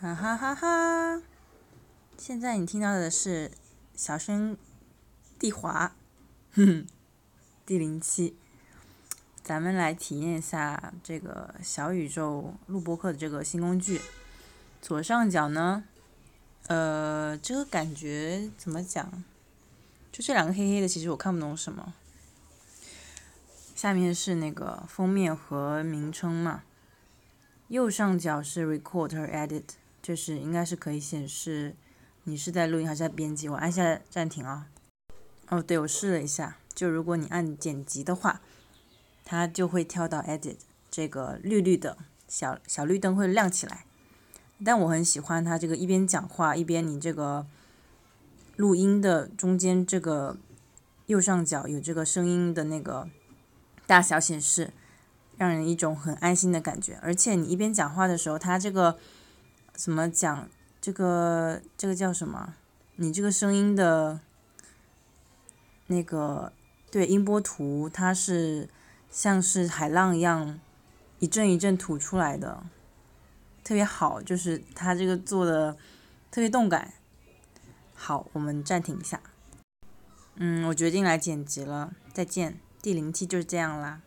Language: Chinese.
哈哈哈哈！现在你听到的是小声地滑，哼哼，第零期，咱们来体验一下这个小宇宙录播课的这个新工具。左上角呢，呃，这个感觉怎么讲？就这两个黑黑的，其实我看不懂什么。下面是那个封面和名称嘛。右上角是 Recorder Edit。就是应该是可以显示你是在录音还是在编辑。我按下暂停啊。哦，对，我试了一下，就如果你按剪辑的话，它就会跳到 Edit，这个绿绿的小小绿灯会亮起来。但我很喜欢它这个一边讲话一边你这个录音的中间这个右上角有这个声音的那个大小显示，让人一种很安心的感觉。而且你一边讲话的时候，它这个。怎么讲？这个这个叫什么？你这个声音的，那个对音波图，它是像是海浪一样一阵一阵吐出来的，特别好，就是它这个做的特别动感。好，我们暂停一下。嗯，我决定来剪辑了，再见。第零期就是这样啦。